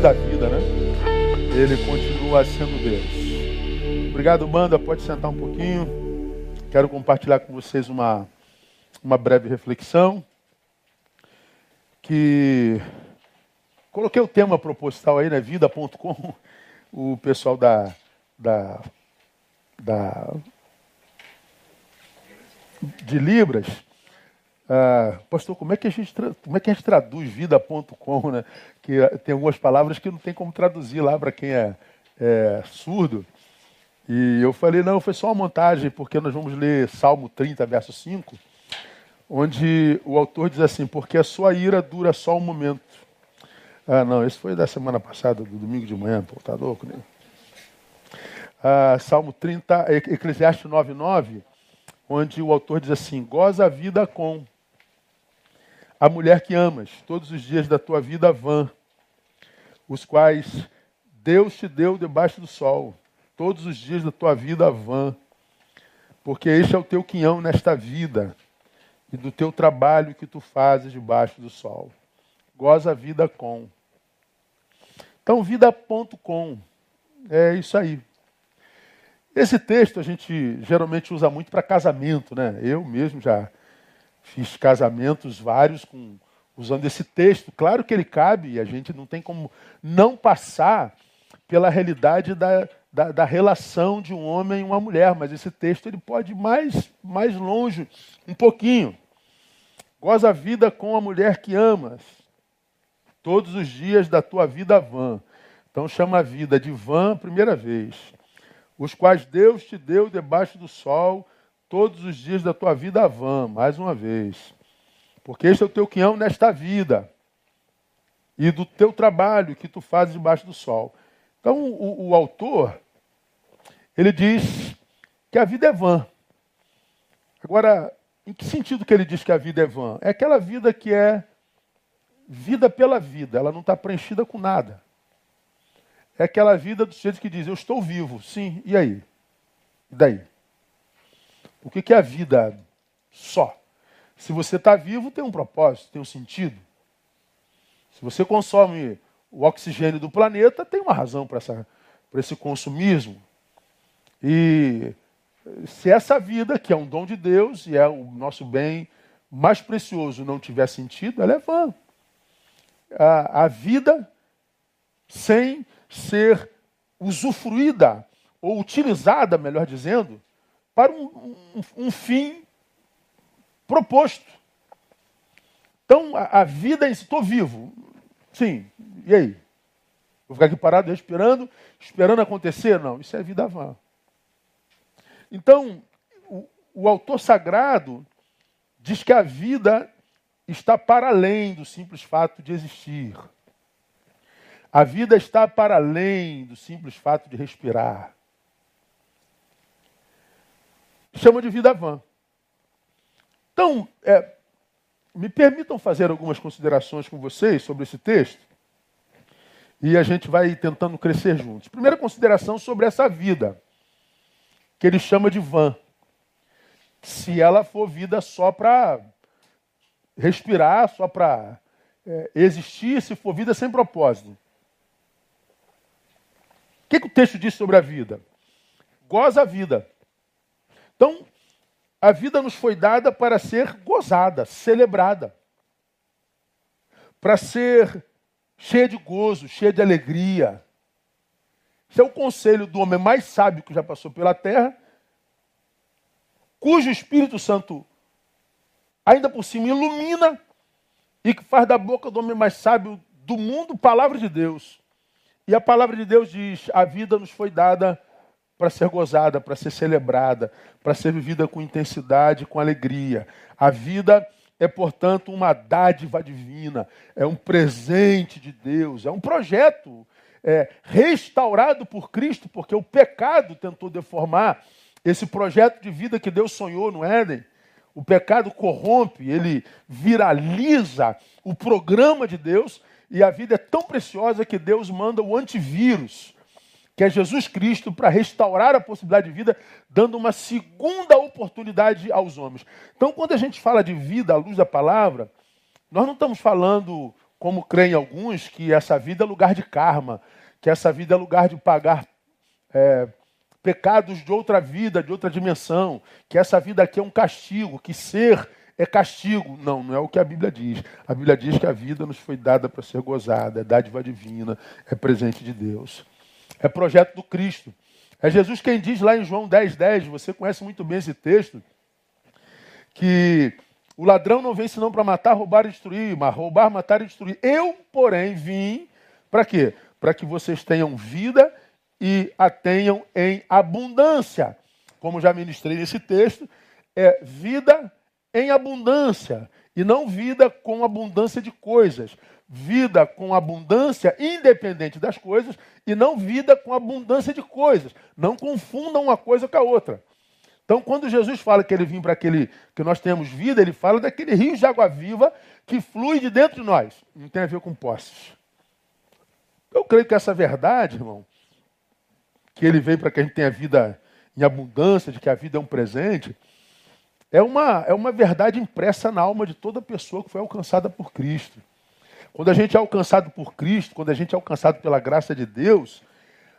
da vida, né? Ele continua sendo Deus. Obrigado, banda. Pode sentar um pouquinho. Quero compartilhar com vocês uma, uma breve reflexão. Que coloquei o tema proposital aí, né? Vida.com. O pessoal da, da, da de Libras ah, pastor, como é que a gente, como é que a gente traduz vida.com, né? Que ah, tem algumas palavras que não tem como traduzir lá para quem é, é, surdo. E eu falei, não, foi só uma montagem, porque nós vamos ler Salmo 30, verso 5, onde o autor diz assim, porque a sua ira dura só um momento. Ah, não, esse foi da semana passada, do domingo de manhã, pô, tá louco, né? Ah, Salmo 30, Eclesiastes 9, 9, onde o autor diz assim, goza a vida com a mulher que amas, todos os dias da tua vida vã, os quais Deus te deu debaixo do sol, todos os dias da tua vida vã, porque este é o teu quinhão nesta vida e do teu trabalho que tu fazes debaixo do sol. Goza a vida com. Então, vida.com. É isso aí. Esse texto a gente geralmente usa muito para casamento, né? Eu mesmo já Fiz casamentos vários com, usando esse texto. Claro que ele cabe e a gente não tem como não passar pela realidade da, da, da, relação de um homem e uma mulher, mas esse texto ele pode ir mais, mais longe, um pouquinho. Goza a vida com a mulher que amas, todos os dias da tua vida vã. Então chama a vida de vã primeira vez. Os quais Deus te deu debaixo do sol todos os dias da tua vida vã, mais uma vez. Porque este é o teu quinhão nesta vida e do teu trabalho que tu fazes debaixo do sol. Então, o, o autor, ele diz que a vida é vã. Agora, em que sentido que ele diz que a vida é vã? É aquela vida que é vida pela vida, ela não está preenchida com nada. É aquela vida do sujeito que diz, eu estou vivo, sim, e aí? E daí? O que é a vida só? Se você está vivo, tem um propósito, tem um sentido. Se você consome o oxigênio do planeta, tem uma razão para esse consumismo. E se essa vida, que é um dom de Deus e é o nosso bem mais precioso, não tiver sentido, ela é vã. A, a vida, sem ser usufruída ou utilizada, melhor dizendo, para um, um, um fim proposto. Então, a, a vida estou vivo. Sim, e aí? Vou ficar aqui parado, respirando, esperando acontecer? Não, isso é vida vã. Então, o, o autor sagrado diz que a vida está para além do simples fato de existir. A vida está para além do simples fato de respirar chama de vida vã. Então, é, me permitam fazer algumas considerações com vocês sobre esse texto e a gente vai tentando crescer juntos. Primeira consideração sobre essa vida, que ele chama de vã. Se ela for vida só para respirar, só para é, existir, se for vida sem propósito. O que, que o texto diz sobre a vida? Goza a vida. Então, a vida nos foi dada para ser gozada, celebrada, para ser cheia de gozo, cheia de alegria. Esse é o conselho do homem mais sábio que já passou pela terra, cujo Espírito Santo ainda por cima ilumina e que faz da boca do homem mais sábio do mundo palavra de Deus. E a palavra de Deus diz: a vida nos foi dada para ser gozada, para ser celebrada, para ser vivida com intensidade, com alegria. A vida é, portanto, uma dádiva divina, é um presente de Deus, é um projeto é, restaurado por Cristo, porque o pecado tentou deformar esse projeto de vida que Deus sonhou no Éden. O pecado corrompe, ele viraliza o programa de Deus e a vida é tão preciosa que Deus manda o antivírus que é Jesus Cristo, para restaurar a possibilidade de vida, dando uma segunda oportunidade aos homens. Então, quando a gente fala de vida à luz da palavra, nós não estamos falando como creem alguns, que essa vida é lugar de karma, que essa vida é lugar de pagar é, pecados de outra vida, de outra dimensão, que essa vida aqui é um castigo, que ser é castigo. Não, não é o que a Bíblia diz. A Bíblia diz que a vida nos foi dada para ser gozada, é dádiva divina, é presente de Deus. É projeto do Cristo. É Jesus quem diz lá em João 10, 10, você conhece muito bem esse texto, que o ladrão não vem senão para matar, roubar e destruir, mas roubar, matar e destruir. Eu, porém, vim para quê? Para que vocês tenham vida e a tenham em abundância. Como já ministrei nesse texto, é vida em abundância e não vida com abundância de coisas. Vida com abundância independente das coisas e não vida com abundância de coisas. Não confundam uma coisa com a outra. Então, quando Jesus fala que ele vem para aquele que nós temos vida, ele fala daquele rio de água viva que flui de dentro de nós. Não tem a ver com posses. Eu creio que essa verdade, irmão, que ele veio para que a gente tenha vida em abundância, de que a vida é um presente, é uma, é uma verdade impressa na alma de toda pessoa que foi alcançada por Cristo. Quando a gente é alcançado por Cristo, quando a gente é alcançado pela graça de Deus,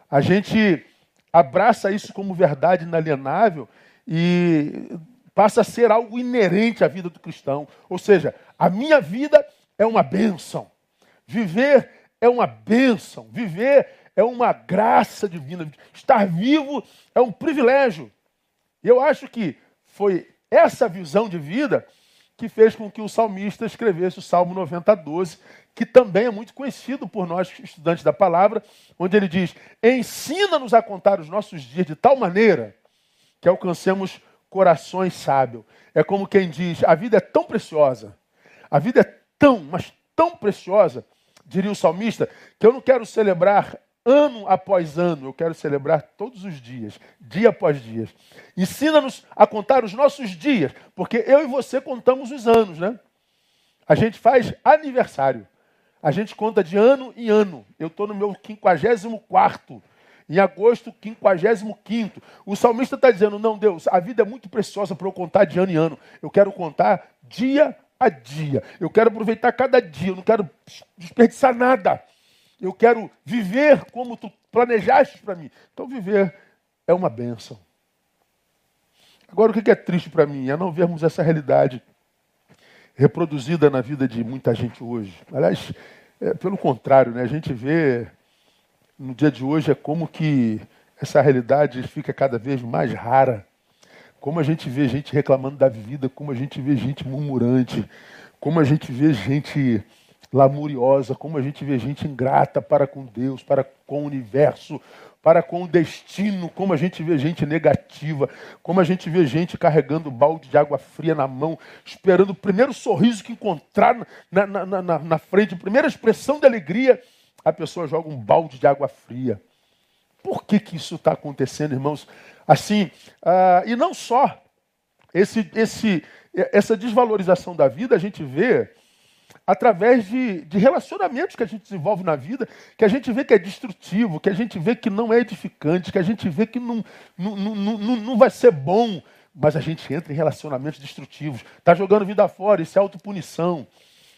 a gente abraça isso como verdade inalienável e passa a ser algo inerente à vida do cristão. Ou seja, a minha vida é uma bênção. Viver é uma bênção. Viver é uma graça divina. Estar vivo é um privilégio. E eu acho que foi essa visão de vida que fez com que o salmista escrevesse o Salmo 90, 12, que também é muito conhecido por nós, estudantes da palavra, onde ele diz: Ensina-nos a contar os nossos dias de tal maneira que alcancemos corações sábios. É como quem diz: a vida é tão preciosa, a vida é tão, mas tão preciosa, diria o salmista, que eu não quero celebrar ano após ano, eu quero celebrar todos os dias, dia após dia. Ensina-nos a contar os nossos dias, porque eu e você contamos os anos, né? A gente faz aniversário. A gente conta de ano em ano. Eu estou no meu 54 em agosto, 55. O salmista está dizendo: Não, Deus, a vida é muito preciosa para eu contar de ano em ano. Eu quero contar dia a dia. Eu quero aproveitar cada dia. Eu não quero desperdiçar nada. Eu quero viver como tu planejaste para mim. Então, viver é uma benção. Agora, o que é triste para mim é não vermos essa realidade reproduzida na vida de muita gente hoje. Aliás, é, pelo contrário, né? a gente vê no dia de hoje é como que essa realidade fica cada vez mais rara. Como a gente vê gente reclamando da vida, como a gente vê gente murmurante, como a gente vê gente lamuriosa, como a gente vê gente ingrata para com Deus, para com o universo, para com o destino, como a gente vê gente negativa, como a gente vê gente carregando balde de água fria na mão, esperando o primeiro sorriso que encontrar na, na, na, na frente, a primeira expressão de alegria a pessoa joga um balde de água fria. Por que, que isso está acontecendo, irmãos? Assim, uh, e não só esse, esse, essa desvalorização da vida, a gente vê através de, de relacionamentos que a gente desenvolve na vida, que a gente vê que é destrutivo, que a gente vê que não é edificante, que a gente vê que não, não, não, não, não vai ser bom, mas a gente entra em relacionamentos destrutivos. Está jogando vida fora, isso é autopunição.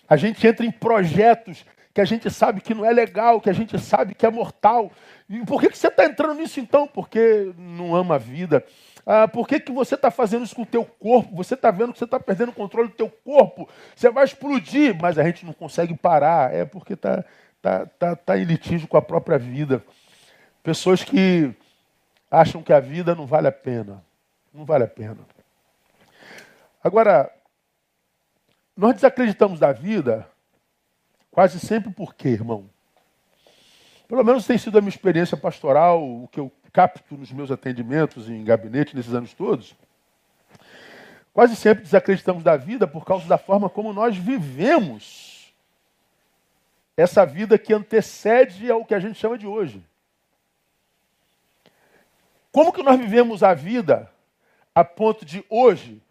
A gente entra em projetos que a gente sabe que não é legal, que a gente sabe que é mortal. E por que, que você está entrando nisso então? Porque não ama a vida. Ah, por que, que você está fazendo isso com o teu corpo? Você está vendo que você está perdendo o controle do teu corpo. Você vai explodir, mas a gente não consegue parar. É porque está tá, tá, tá em litígio com a própria vida. Pessoas que acham que a vida não vale a pena. Não vale a pena. Agora, nós desacreditamos da vida Quase sempre por quê, irmão? Pelo menos tem sido a minha experiência pastoral, o que eu capto nos meus atendimentos em gabinete nesses anos todos. Quase sempre desacreditamos da vida por causa da forma como nós vivemos essa vida que antecede ao que a gente chama de hoje. Como que nós vivemos a vida a ponto de hoje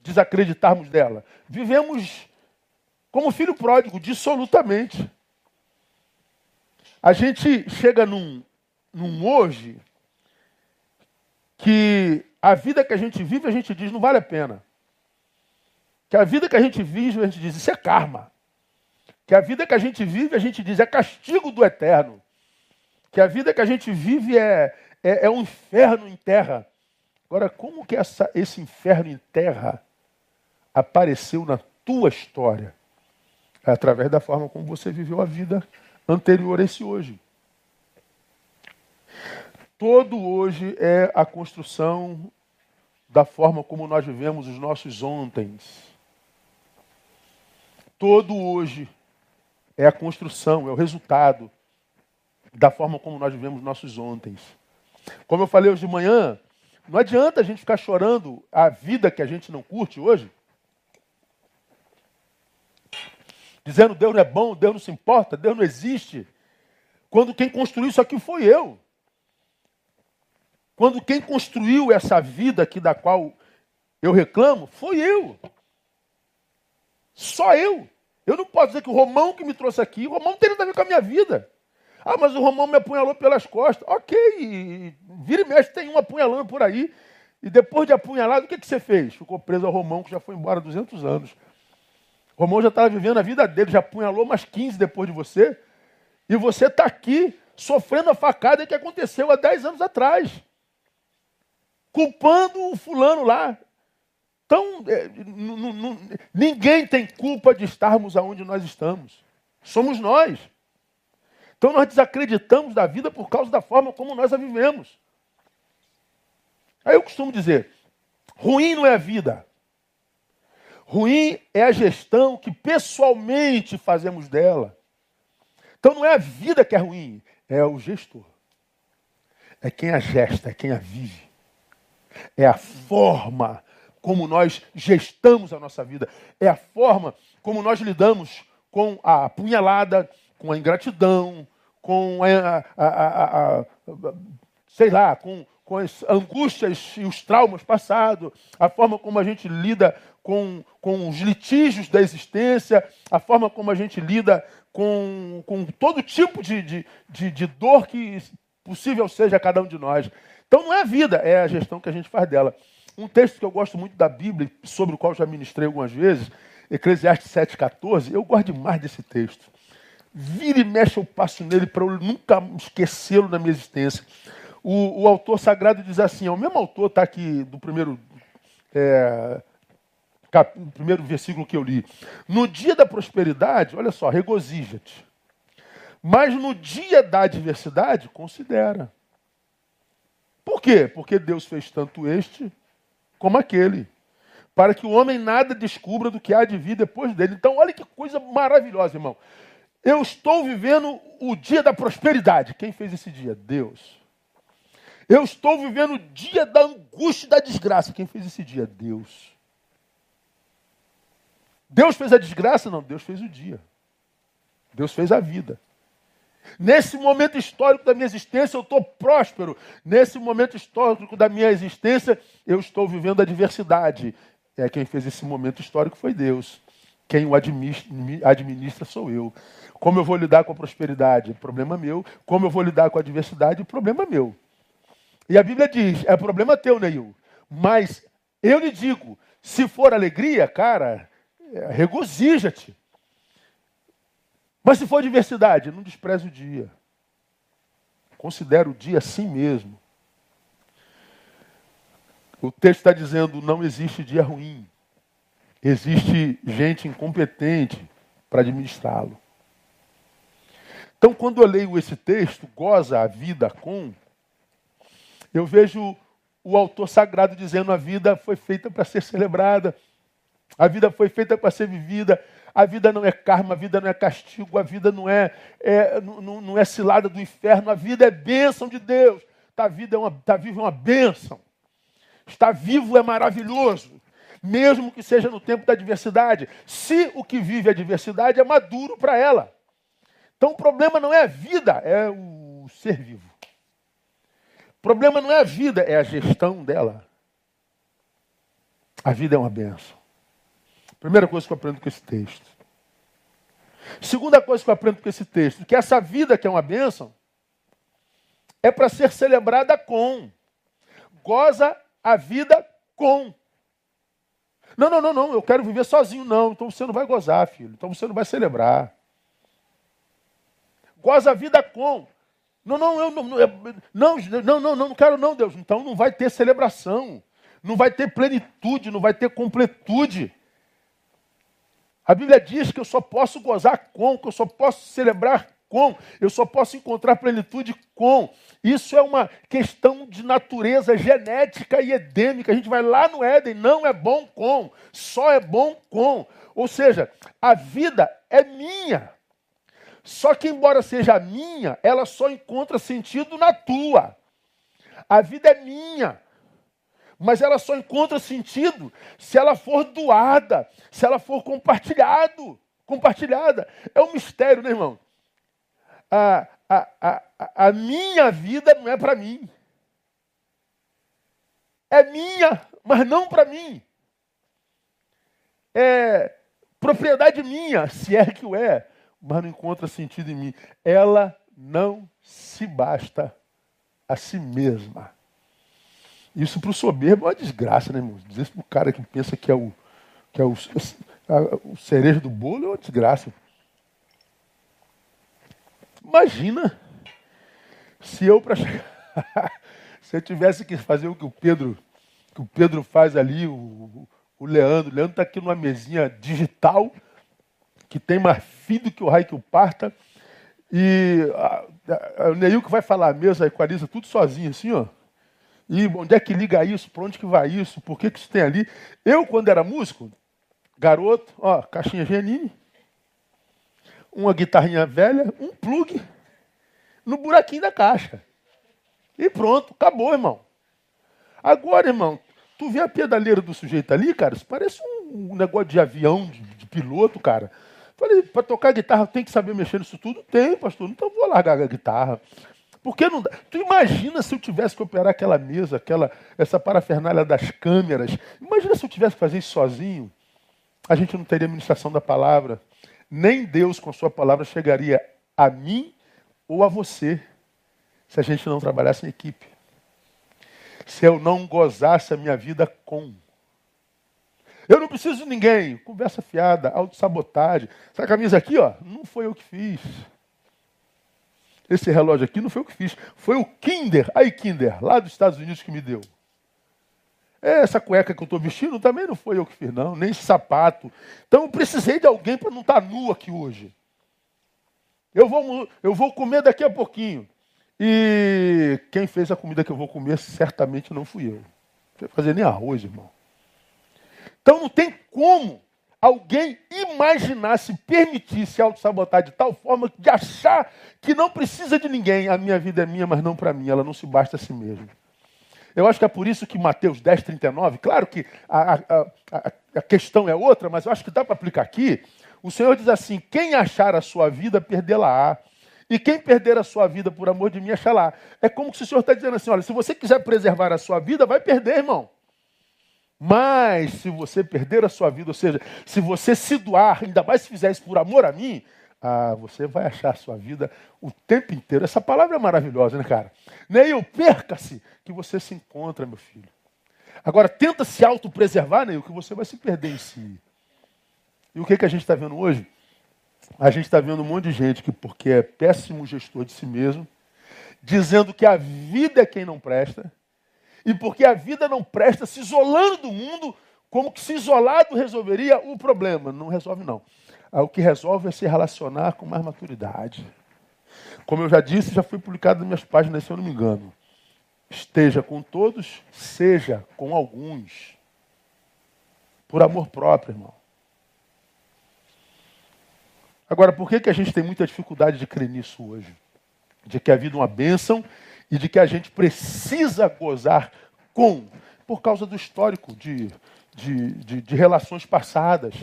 desacreditarmos dela? Vivemos como filho pródigo, dissolutamente. A gente chega num, num hoje que a vida que a gente vive, a gente diz, não vale a pena. Que a vida que a gente vive, a gente diz, isso é karma. Que a vida que a gente vive, a gente diz, é castigo do eterno. Que a vida que a gente vive é, é, é um inferno em terra. Agora, como que essa, esse inferno em terra apareceu na tua história? É através da forma como você viveu a vida anterior a esse hoje. Todo hoje é a construção da forma como nós vivemos os nossos ontens. Todo hoje é a construção, é o resultado da forma como nós vivemos nossos ontens. Como eu falei hoje de manhã, não adianta a gente ficar chorando a vida que a gente não curte hoje. Dizendo Deus não é bom, Deus não se importa, Deus não existe. Quando quem construiu isso aqui foi eu. Quando quem construiu essa vida aqui da qual eu reclamo, foi eu. Só eu. Eu não posso dizer que o Romão que me trouxe aqui, o Romão não tem nada a ver com a minha vida. Ah, mas o Romão me apunhalou pelas costas. Ok, vira e mexe, tem um apunhalando por aí. E depois de apunhalado, o que, que você fez? Ficou preso ao Romão, que já foi embora há 200 anos. O Romão já estava vivendo a vida dele, já apunhalou mais 15 depois de você. E você está aqui sofrendo a facada que aconteceu há 10 anos atrás. Culpando o fulano lá. Então, é, ninguém tem culpa de estarmos aonde nós estamos. Somos nós. Então nós desacreditamos da vida por causa da forma como nós a vivemos. Aí eu costumo dizer: ruim não é a vida. Ruim é a gestão que pessoalmente fazemos dela. Então não é a vida que é ruim, é o gestor. É quem a gesta, é quem a vive. É a forma como nós gestamos a nossa vida, é a forma como nós lidamos com a apunhalada, com a ingratidão, com a, a, a, a sei lá, com, com as angústias e os traumas passados, a forma como a gente lida com, com os litígios da existência, a forma como a gente lida com, com todo tipo de, de, de, de dor que possível seja a cada um de nós. Então não é a vida, é a gestão que a gente faz dela. Um texto que eu gosto muito da Bíblia, sobre o qual já ministrei algumas vezes, Eclesiastes 7,14, eu gosto demais desse texto. Vira e mexe eu passo nele para eu nunca esquecê-lo na minha existência. O, o, autor sagrado diz assim, é o mesmo autor está aqui do primeiro, é, cap, primeiro versículo que eu li. No dia da prosperidade, olha só, regozija-te. Mas no dia da adversidade, considera. Por quê? Porque Deus fez tanto este como aquele, para que o homem nada descubra do que há de vir depois dele. Então, olha que coisa maravilhosa, irmão. Eu estou vivendo o dia da prosperidade. Quem fez esse dia? Deus. Eu estou vivendo o dia da angústia e da desgraça. Quem fez esse dia? Deus. Deus fez a desgraça? Não, Deus fez o dia. Deus fez a vida. Nesse momento histórico da minha existência, eu estou próspero. Nesse momento histórico da minha existência, eu estou vivendo a diversidade. É quem fez esse momento histórico foi Deus. Quem o administra, administra sou eu. Como eu vou lidar com a prosperidade? Problema meu. Como eu vou lidar com a adversidade? Problema meu. E a Bíblia diz: é problema teu, Neil. Mas eu lhe digo: se for alegria, cara, é, regozija-te. Mas se for diversidade, não despreze o dia. Considere o dia assim mesmo. O texto está dizendo: não existe dia ruim. Existe gente incompetente para administrá-lo. Então, quando eu leio esse texto, goza a vida com, eu vejo o autor sagrado dizendo: a vida foi feita para ser celebrada, a vida foi feita para ser vivida, a vida não é karma, a vida não é castigo, a vida não é, é não, não, é cilada do inferno, a vida é bênção de Deus. Está vida é uma, tá vivo é uma bênção. Estar vivo é maravilhoso, mesmo que seja no tempo da adversidade. Se o que vive a adversidade é maduro para ela. Então o problema não é a vida, é o ser vivo. O problema não é a vida, é a gestão dela. A vida é uma benção. Primeira coisa que eu aprendo com esse texto. Segunda coisa que eu aprendo com esse texto, que essa vida que é uma bênção, é para ser celebrada com. Goza a vida com. Não, não, não, não, eu quero viver sozinho, não. Então você não vai gozar, filho. Então você não vai celebrar. goza a vida com. Não, não, eu não, não, não, não, não, quero não, Deus. Então não vai ter celebração, não vai ter plenitude, não vai ter completude. A Bíblia diz que eu só posso gozar com, que eu só posso celebrar com, eu só posso encontrar plenitude com. Isso é uma questão de natureza genética e edêmica. A gente vai lá no Éden, não é bom com, só é bom com. Ou seja, a vida é minha. Só que, embora seja minha, ela só encontra sentido na tua. A vida é minha mas ela só encontra sentido se ela for doada, se ela for compartilhado, compartilhada. É um mistério, né, irmão? A, a, a, a minha vida não é para mim. É minha, mas não para mim. É propriedade minha, se é que o é, mas não encontra sentido em mim. Ela não se basta a si mesma. Isso para o soberbo é uma desgraça, né, irmão? Dizer isso para o cara que pensa que é o, que é o, o cerejo do bolo é uma desgraça. Imagina se eu para se eu tivesse que fazer o que o Pedro que o Pedro faz ali, o, o Leandro, o Leandro está aqui numa mesinha digital que tem mais filho que o raio que o parta e o Neil que vai falar a mesa equaliza tudo sozinho assim, ó. E onde é que liga isso? Para onde que vai isso? Por que, que isso tem ali? Eu, quando era músico, garoto, ó, caixinha Genini, uma guitarrinha velha, um plug no buraquinho da caixa. E pronto, acabou, irmão. Agora, irmão, tu vê a pedaleira do sujeito ali, cara, isso parece um, negócio de avião, de, de piloto, cara. Falei, para tocar guitarra tem que saber mexer nisso tudo? Tem, pastor. Então vou largar a guitarra. Porque não dá. Tu imagina se eu tivesse que operar aquela mesa, aquela, essa parafernália das câmeras. Imagina se eu tivesse que fazer isso sozinho. A gente não teria ministração da palavra. Nem Deus, com sua palavra, chegaria a mim ou a você se a gente não trabalhasse em equipe. Se eu não gozasse a minha vida com. Eu não preciso de ninguém. Conversa fiada, autossabotagem. Essa camisa aqui, ó, não foi eu que fiz. Esse relógio aqui não foi eu que fiz, foi o Kinder, aí Kinder, lá dos Estados Unidos que me deu. Essa cueca que eu estou vestindo também não foi eu que fiz, não, nem esse sapato. Então eu precisei de alguém para não estar tá nu aqui hoje. Eu vou, eu vou comer daqui a pouquinho. E quem fez a comida que eu vou comer certamente não fui eu. Não fazer nem arroz, irmão. Então não tem como alguém imaginar, se permitir se auto-sabotar de tal forma de achar que não precisa de ninguém. A minha vida é minha, mas não para mim. Ela não se basta a si mesma. Eu acho que é por isso que Mateus 10, 39, claro que a, a, a, a questão é outra, mas eu acho que dá para aplicar aqui. O Senhor diz assim: quem achar a sua vida, perdê-la-á. E quem perder a sua vida por amor de mim, achará. É como se o Senhor está dizendo assim: olha, se você quiser preservar a sua vida, vai perder, irmão. Mas se você perder a sua vida, ou seja, se você se doar, ainda mais se fizer isso por amor a mim, ah, você vai achar a sua vida o tempo inteiro. Essa palavra é maravilhosa, né, cara? Neil, perca-se que você se encontra, meu filho. Agora, tenta se autopreservar, Neil, que você vai se perder em si. E o que, que a gente está vendo hoje? A gente está vendo um monte de gente que, porque é péssimo gestor de si mesmo, dizendo que a vida é quem não presta, e porque a vida não presta, se isolando do mundo, como que se isolado resolveria o problema. Não resolve, não. Ah, o que resolve é se relacionar com mais maturidade. Como eu já disse, já foi publicado nas minhas páginas, se eu não me engano. Esteja com todos, seja com alguns. Por amor próprio, irmão. Agora, por que, que a gente tem muita dificuldade de crer nisso hoje? De que a vida é uma bênção e de que a gente precisa gozar com, por causa do histórico de, de, de, de relações passadas,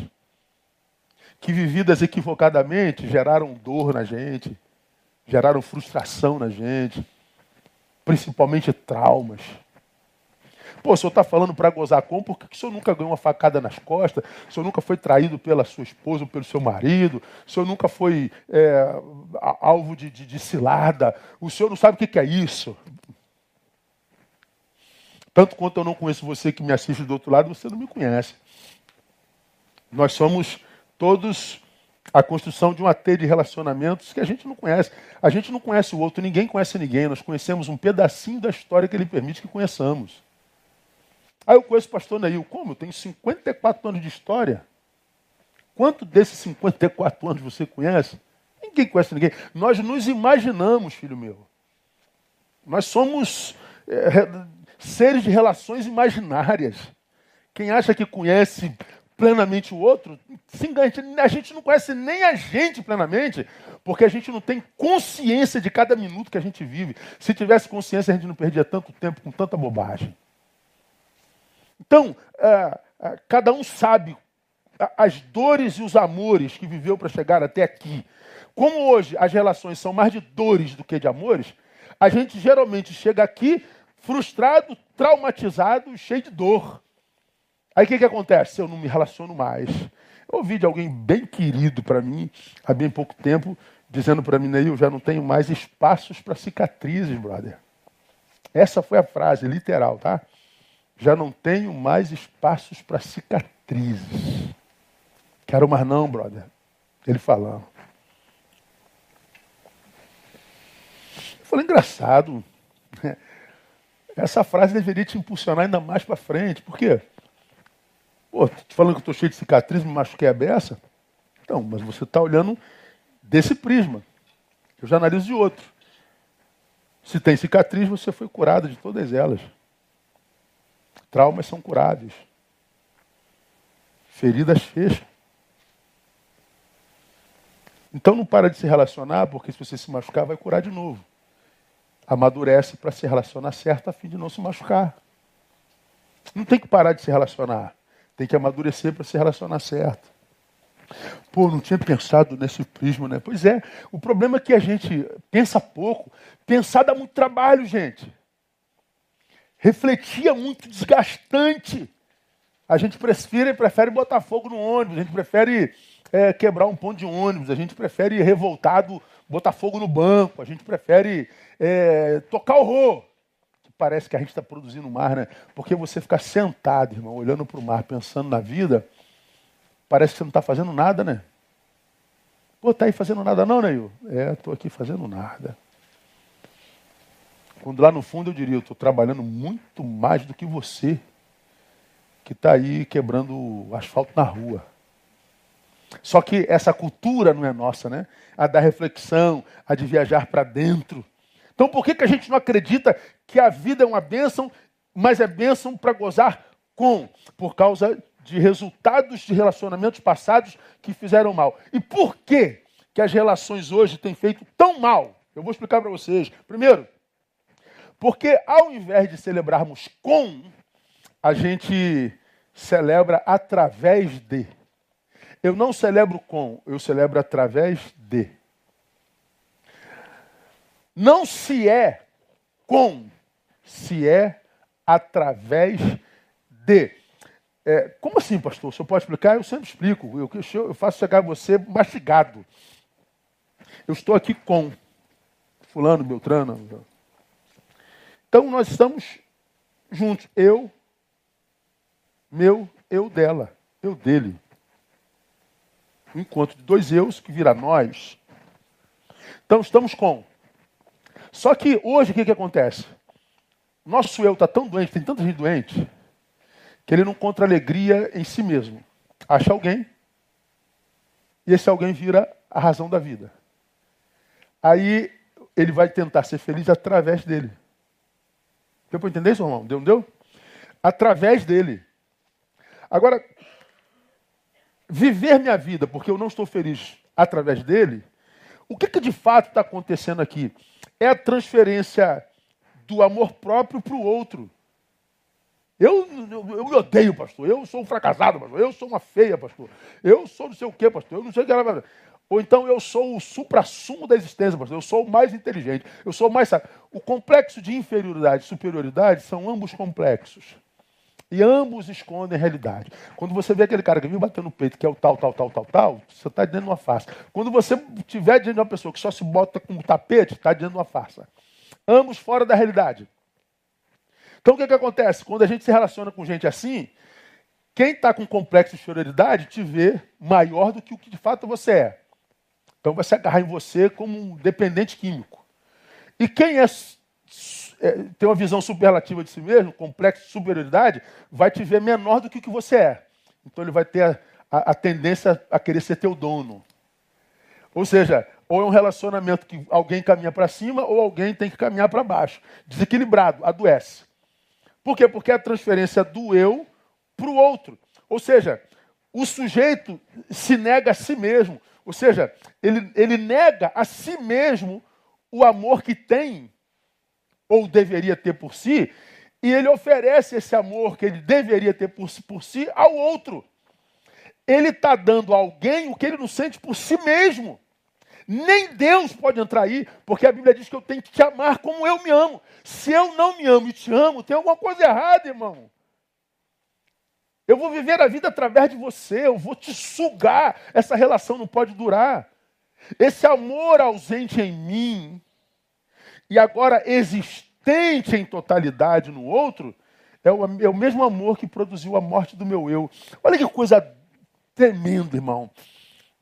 que vividas equivocadamente geraram dor na gente, geraram frustração na gente, principalmente traumas. Pô, o senhor está falando para gozar com, por que o senhor nunca ganhou uma facada nas costas? O senhor nunca foi traído pela sua esposa ou pelo seu marido? O senhor nunca foi é, alvo de, de, de, cilada? O senhor não sabe o que, que é isso? Tanto quanto eu não conheço você que me assiste do outro lado, você não me conhece. Nós somos todos a construção de uma teia de relacionamentos que a gente não conhece. A gente não conhece o outro, ninguém conhece ninguém. Nós conhecemos um pedacinho da história que ele permite que conheçamos. Aí eu conheço o pastor Neil. Como? Eu tenho 54 anos de história. Quanto desses 54 anos você conhece? Ninguém conhece ninguém. Nós nos imaginamos, filho meu. Nós somos é, seres de relações imaginárias. Quem acha que conhece plenamente o outro, se engana. A gente não conhece nem a gente plenamente, porque a gente não tem consciência de cada minuto que a gente vive. Se tivesse consciência, a gente não perdia tanto tempo com tanta bobagem. Então, é, é, cada um sabe as dores e os amores que viveu para chegar até aqui. Como hoje as relações são mais de dores do que de amores, a gente geralmente chega aqui frustrado, traumatizado, cheio de dor. Aí o que, que acontece? Eu não me relaciono mais. Eu ouvi de alguém bem querido para mim, há bem pouco tempo, dizendo para mim, Neil, eu já não tenho mais espaços para cicatrizes, brother. Essa foi a frase, literal, tá? Já não tenho mais espaços para cicatrizes. Quero mais não, brother. Ele falando. Eu falei, engraçado. Essa frase deveria te impulsionar ainda mais para frente. Por quê? Pô, tô falando que eu estou cheio de cicatriz, me machuquei a beça. Então, mas você está olhando desse prisma. Eu já analiso de outro. Se tem cicatriz, você foi curado de todas elas. Traumas são curáveis. Feridas fecham. Então não para de se relacionar, porque se você se machucar, vai curar de novo. Amadurece para se relacionar certo a fim de não se machucar. Não tem que parar de se relacionar. Tem que amadurecer para se relacionar certo. Pô, não tinha pensado nesse prisma, né? Pois é, o problema é que a gente pensa pouco. Pensar dá muito trabalho, gente. Refletir é muito desgastante. A gente prefere, prefere botar fogo no ônibus, a gente prefere é, quebrar um ponto de ônibus, a gente prefere revoltado botar fogo no banco, a gente prefere é, tocar horror parece que a gente está produzindo mar, né? Porque você ficar sentado, irmão, olhando para o mar, pensando na vida, parece que você não está fazendo nada, né? Pô, tá aí fazendo nada não, Neil? É, estou aqui fazendo nada. Quando lá no fundo eu diria, eu estou trabalhando muito mais do que você, que está aí quebrando asfalto na rua. Só que essa cultura não é nossa, né? A da reflexão, a de viajar para dentro. Então por que, que a gente não acredita que a vida é uma bênção, mas é bênção para gozar com? Por causa de resultados de relacionamentos passados que fizeram mal. E por que, que as relações hoje têm feito tão mal? Eu vou explicar para vocês. Primeiro, porque ao invés de celebrarmos com, a gente celebra através de. Eu não celebro com, eu celebro através de. Não se é com, se é através de. É, como assim, pastor? O senhor pode explicar? Eu sempre explico. Eu, eu faço chegar você mastigado. Eu estou aqui com fulano, Beltrano. Então nós estamos juntos. Eu, meu, eu dela, eu dele. Um encontro de dois eus que vira nós. Então estamos com só que hoje o que, que acontece? Nosso eu está tão doente, tem tanta gente doente, que ele não encontra alegria em si mesmo. Acha alguém, e esse alguém vira a razão da vida. Aí ele vai tentar ser feliz através dele. Deu para entender isso, irmão? Deu, não deu? Através dele. Agora, viver minha vida porque eu não estou feliz através dele, o que, que de fato está acontecendo aqui? é a transferência do amor próprio para o outro. Eu, eu, eu, me odeio, pastor. Eu sou um fracassado, pastor. Eu sou uma feia, pastor. Eu sou não sei o quê, pastor. Eu não sei o que era. Ou então eu sou o supra-sumo da existência, pastor. Eu sou o mais inteligente. Eu sou o mais sábio. O complexo de inferioridade e superioridade são ambos complexos. E ambos escondem a realidade. Quando você vê aquele cara que vive batendo no peito, que é o tal, tal, tal, tal, tal, você está dentro de uma farsa. Quando você estiver diante de uma pessoa que só se bota com tapete, está dentro de uma farsa. Ambos fora da realidade. Então o que, que acontece? Quando a gente se relaciona com gente assim, Quem está com complexo de inferioridade te vê maior do que o que de fato você é. Então vai se agarrar em você como um dependente químico. E quem é, é, tem uma visão superlativa de si mesmo, complexo de superioridade, vai te ver menor do que o que você é. Então ele vai ter a, a, a tendência a querer ser teu dono. Ou seja, ou é um relacionamento que alguém caminha para cima ou alguém tem que caminhar para baixo. Desequilibrado, adoece. Por quê? Porque a transferência do eu para o outro. Ou seja, o sujeito se nega a si mesmo. Ou seja, ele, ele nega a si mesmo o amor que tem, ou deveria ter por si, e ele oferece esse amor que ele deveria ter por, por si ao outro. Ele está dando a alguém o que ele não sente por si mesmo. Nem Deus pode entrar aí, porque a Bíblia diz que eu tenho que te amar como eu me amo. Se eu não me amo e te amo, tem alguma coisa errada, irmão. Eu vou viver a vida através de você, eu vou te sugar. Essa relação não pode durar. Esse amor ausente em mim e agora existente em totalidade no outro é o, é o mesmo amor que produziu a morte do meu eu. Olha que coisa tremenda, irmão.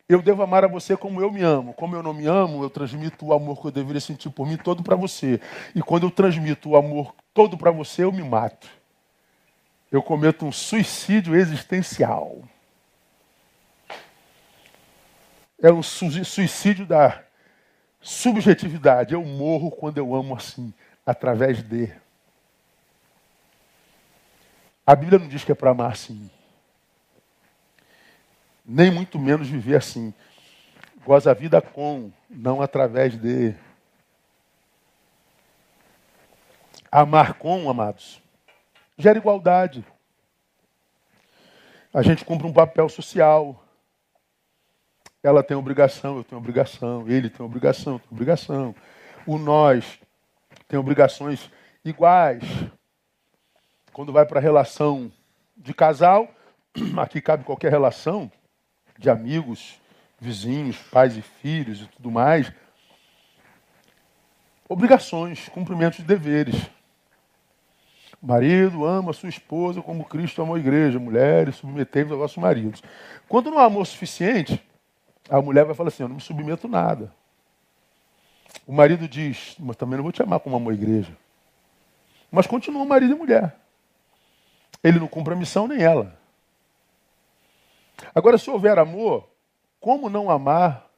Eu devo amar a você como eu me amo. Como eu não me amo, eu transmito o amor que eu deveria sentir por mim todo para você. E quando eu transmito o amor todo para você, eu me mato eu cometo um suicídio existencial. É um suicídio da subjetividade. Eu morro quando eu amo assim, através de. A Bíblia não diz que é para amar assim. Nem muito menos viver assim. Goza a vida com, não através de. Amar com, amados, gera igualdade. A gente cumpre um papel social. Ela tem obrigação, eu tenho obrigação, ele tem obrigação, eu tenho obrigação. O nós tem obrigações iguais. Quando vai para a relação de casal, aqui cabe qualquer relação de amigos, vizinhos, pais e filhos e tudo mais. Obrigações, cumprimentos de deveres. Marido ama sua esposa como Cristo amou a igreja. Mulheres, submetemos aos vossos maridos. Quando não há amor suficiente, a mulher vai falar assim: Eu não me submeto nada. O marido diz: Mas também não vou te amar como amou a igreja. Mas continua marido e mulher. Ele não cumpre a missão nem ela. Agora, se houver amor, como não amar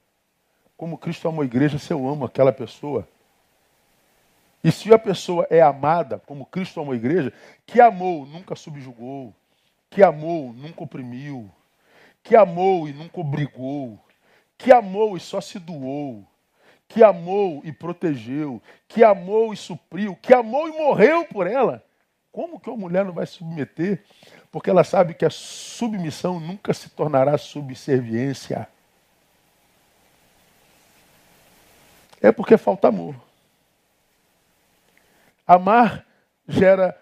como Cristo amou a igreja se eu amo aquela pessoa? E se a pessoa é amada, como Cristo amou a igreja, que amou, nunca subjugou, que amou, nunca oprimiu, que amou e nunca obrigou, que amou e só se doou, que amou e protegeu, que amou e supriu, que amou e morreu por ela. Como que uma mulher não vai se submeter? Porque ela sabe que a submissão nunca se tornará subserviência. É porque falta amor. Amar gera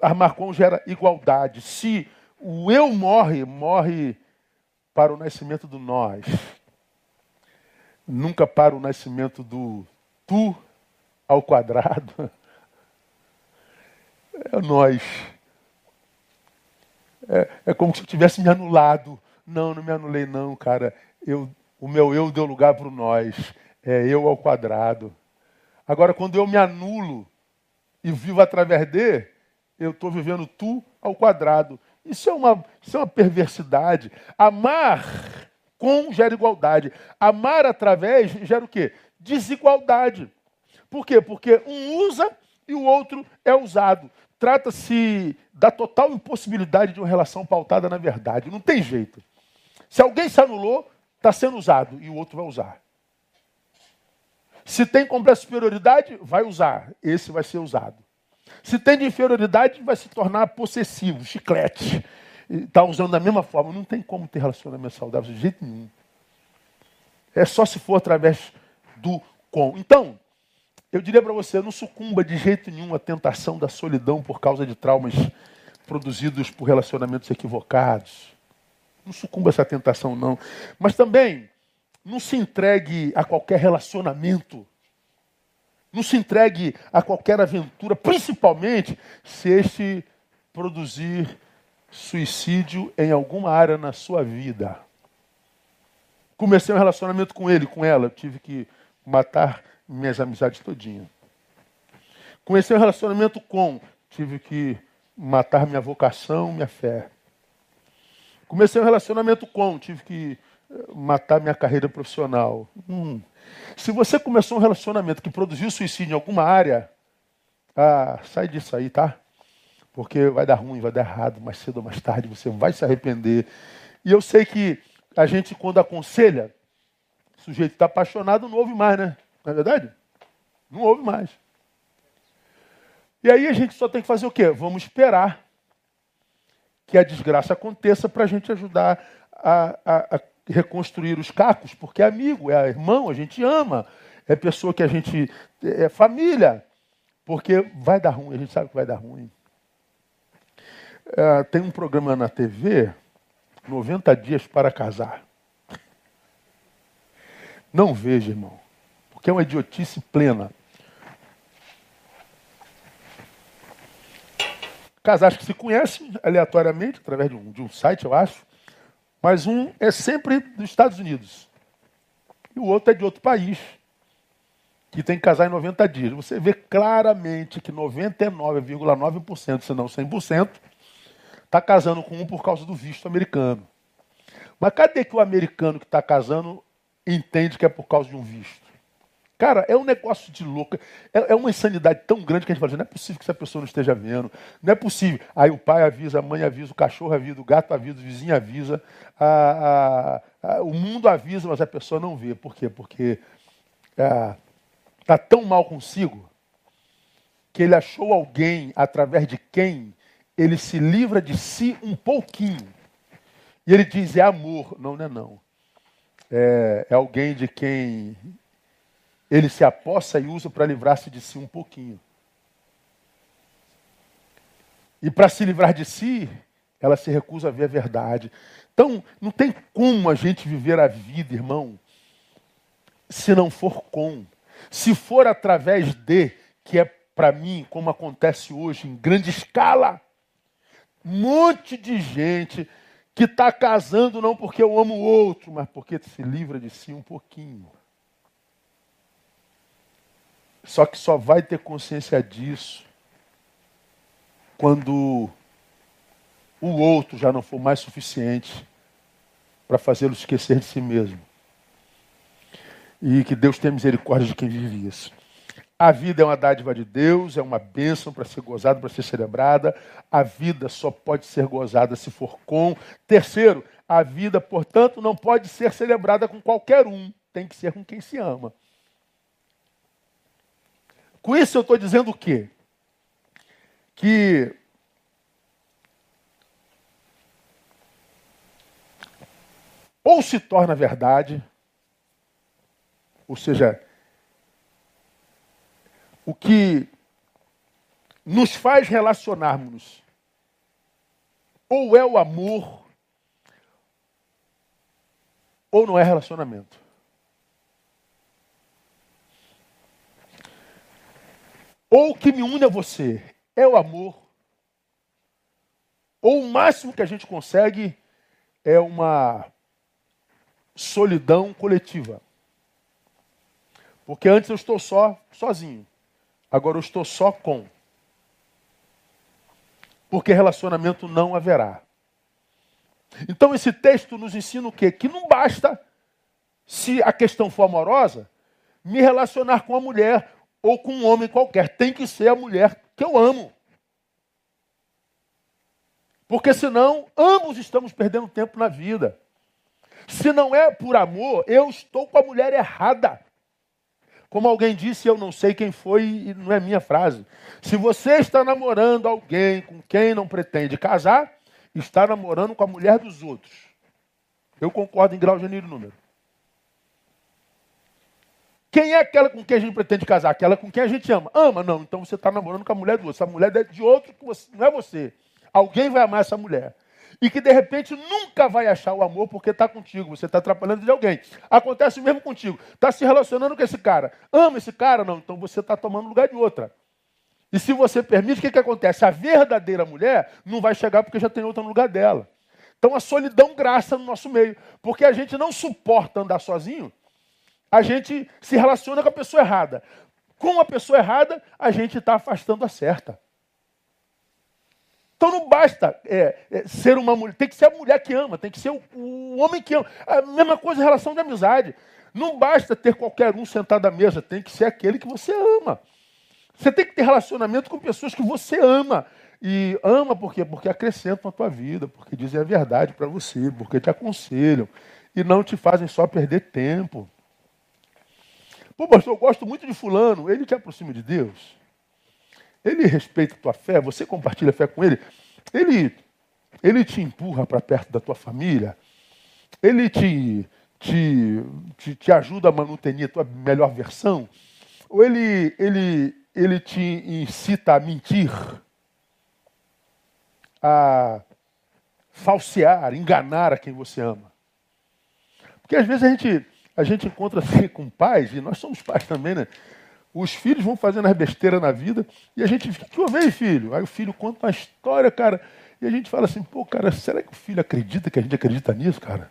amar com gera igualdade. Se o eu morre, morre para o nascimento do nós. Nunca para o nascimento do tu ao quadrado. É nós. É, é como se eu tivesse me anulado. Não, não me anulei não, cara. Eu, o meu eu deu lugar para o nós. É eu ao quadrado. Agora, quando eu me anulo, e vivo através de, eu estou vivendo tu ao quadrado. Isso é, uma, isso é uma perversidade. Amar com gera igualdade. Amar através gera o quê? Desigualdade. Por quê? Porque um usa e o outro é usado. Trata-se da total impossibilidade de uma relação pautada na verdade. Não tem jeito. Se alguém se anulou, está sendo usado e o outro vai usar. Se tem complexo de superioridade, vai usar. Esse vai ser usado. Se tem de inferioridade, vai se tornar possessivo, chiclete. Está usando da mesma forma. Não tem como ter relacionamento saudável de jeito nenhum. É só se for através do com. Então, eu diria para você, não sucumba de jeito nenhum à tentação da solidão por causa de traumas produzidos por relacionamentos equivocados. Não sucumba a essa tentação, não. Mas também, não se entregue a qualquer relacionamento. Não se entregue a qualquer aventura, principalmente se este produzir suicídio em alguma área na sua vida. Comecei um relacionamento com ele, com ela, eu tive que matar minhas amizades todinha. Comecei um relacionamento com, tive que matar minha vocação, minha fé. Comecei um relacionamento com, tive que matar minha carreira profissional. Hum. Se você começou um relacionamento que produziu suicídio em alguma área, ah, sai disso aí, tá? Porque vai dar ruim, vai dar errado, mais cedo ou mais tarde você vai se arrepender. E eu sei que a gente, quando aconselha, o sujeito está apaixonado, não ouve mais, né? Não é verdade? Não ouve mais. E aí a gente só tem que fazer o quê? Vamos esperar que a desgraça aconteça para a gente ajudar a, a, a, reconstruir os cacos, porque é amigo, é irmão, a gente ama, é pessoa que a gente. é família. Porque vai dar ruim, a gente sabe que vai dar ruim. É, tem um programa na TV, 90 dias para casar. Não veja, irmão, porque é uma idiotice plena. Casais que se conhecem aleatoriamente, através de um, de um site, eu acho, mas um é sempre dos Estados Unidos e o outro é de outro país, que tem que casar em 90 dias. Você vê claramente que 99,9%, se não 100%, está casando com um por causa do visto americano. Mas cadê que o americano que está casando entende que é por causa de um visto? Cara, é um negócio de louca. É, é, uma insanidade tão grande que a gente fala assim, não é possível que essa pessoa não esteja vendo. Não é possível. Aí o pai avisa, a mãe avisa, o cachorro avisa, o gato avisa, o vizinho avisa, a, a, a, o mundo avisa, mas a pessoa não vê. Por quê? Porque está é, tão mal consigo que ele achou alguém através de quem ele se livra de si um pouquinho. E ele diz: é amor. Não, não é não. É, é alguém de quem ele se apossa e usa para livrar-se de si um pouquinho. E para se livrar de si, ela se recusa a ver a verdade. Então, não tem como a gente viver a vida, irmão, se não for com. Se for através de, que é para mim, como acontece hoje em grande escala, um monte de gente que está casando não porque eu amo o outro, mas porque se livra de si um pouquinho. Só que só vai ter consciência disso quando o outro já não for mais suficiente para fazê-lo esquecer de si mesmo. E que Deus tenha misericórdia de quem vive isso. A vida é uma dádiva de Deus, é uma bênção para ser gozada, para ser celebrada. A vida só pode ser gozada se for com. Terceiro, a vida, portanto, não pode ser celebrada com qualquer um, tem que ser com quem se ama. Com isso eu estou dizendo o quê? Que ou se torna verdade, ou seja, o que nos faz relacionarmos ou é o amor ou não é relacionamento. Ou o que me une a você é o amor, ou o máximo que a gente consegue é uma solidão coletiva. Porque antes eu estou só, sozinho. Agora eu estou só com. Porque relacionamento não haverá. Então esse texto nos ensina o quê? Que não basta, se a questão for amorosa, me relacionar com a mulher ou com um homem qualquer. Tem que ser a mulher que eu amo. Porque senão ambos estamos perdendo tempo na vida. Se não é por amor, eu estou com a mulher errada. Como alguém disse, eu não sei quem foi e não é minha frase. Se você está namorando alguém com quem não pretende casar, está namorando com a mulher dos outros. Eu concordo em grau, gênero e número. Quem é aquela com quem a gente pretende casar? Aquela com quem a gente ama. Ama? Não. Então você está namorando com a mulher do outro. Essa mulher é de outro que você, não é você. Alguém vai amar essa mulher e que de repente nunca vai achar o amor porque está contigo, você está atrapalhando de alguém. Acontece mesmo contigo. Está se relacionando com esse cara. Ama esse cara? Não. Então você está tomando lugar de outra. E se você permite, o que, que acontece? A verdadeira mulher não vai chegar porque já tem outra no lugar dela. Então a solidão graça no nosso meio. Porque a gente não suporta andar sozinho, a gente se relaciona com a pessoa errada. Com a pessoa errada, a gente está afastando a certa. Então não basta é, é, ser uma mulher, tem que ser a mulher que ama, tem que ser o, o, homem que ama. A mesma coisa em relação de amizade. Não basta ter qualquer um sentado à mesa, tem que ser aquele que você ama. Você tem que ter relacionamento com pessoas que você ama. E ama por quê? Porque acrescentam a tua vida, porque dizem a verdade para você, porque te aconselham e não te fazem só perder tempo. Pô, pastor, eu gosto muito de fulano, ele te aproxima de Deus. Ele respeita a tua fé, você compartilha a fé com ele. Ele, ele te empurra para perto da tua família. Ele te, te, te, te ajuda a manter a tua melhor versão. Ou ele, ele, ele te incita a mentir, a falsear, enganar a quem você ama. Porque às vezes a gente, a gente encontra assim com pais, e nós somos pais também, né? Os filhos vão fazendo as besteiras na vida e a gente fica, que aí, filho? Aí o filho conta uma história, cara, e a gente fala assim, pô, cara, será que o filho acredita que a gente acredita nisso, cara?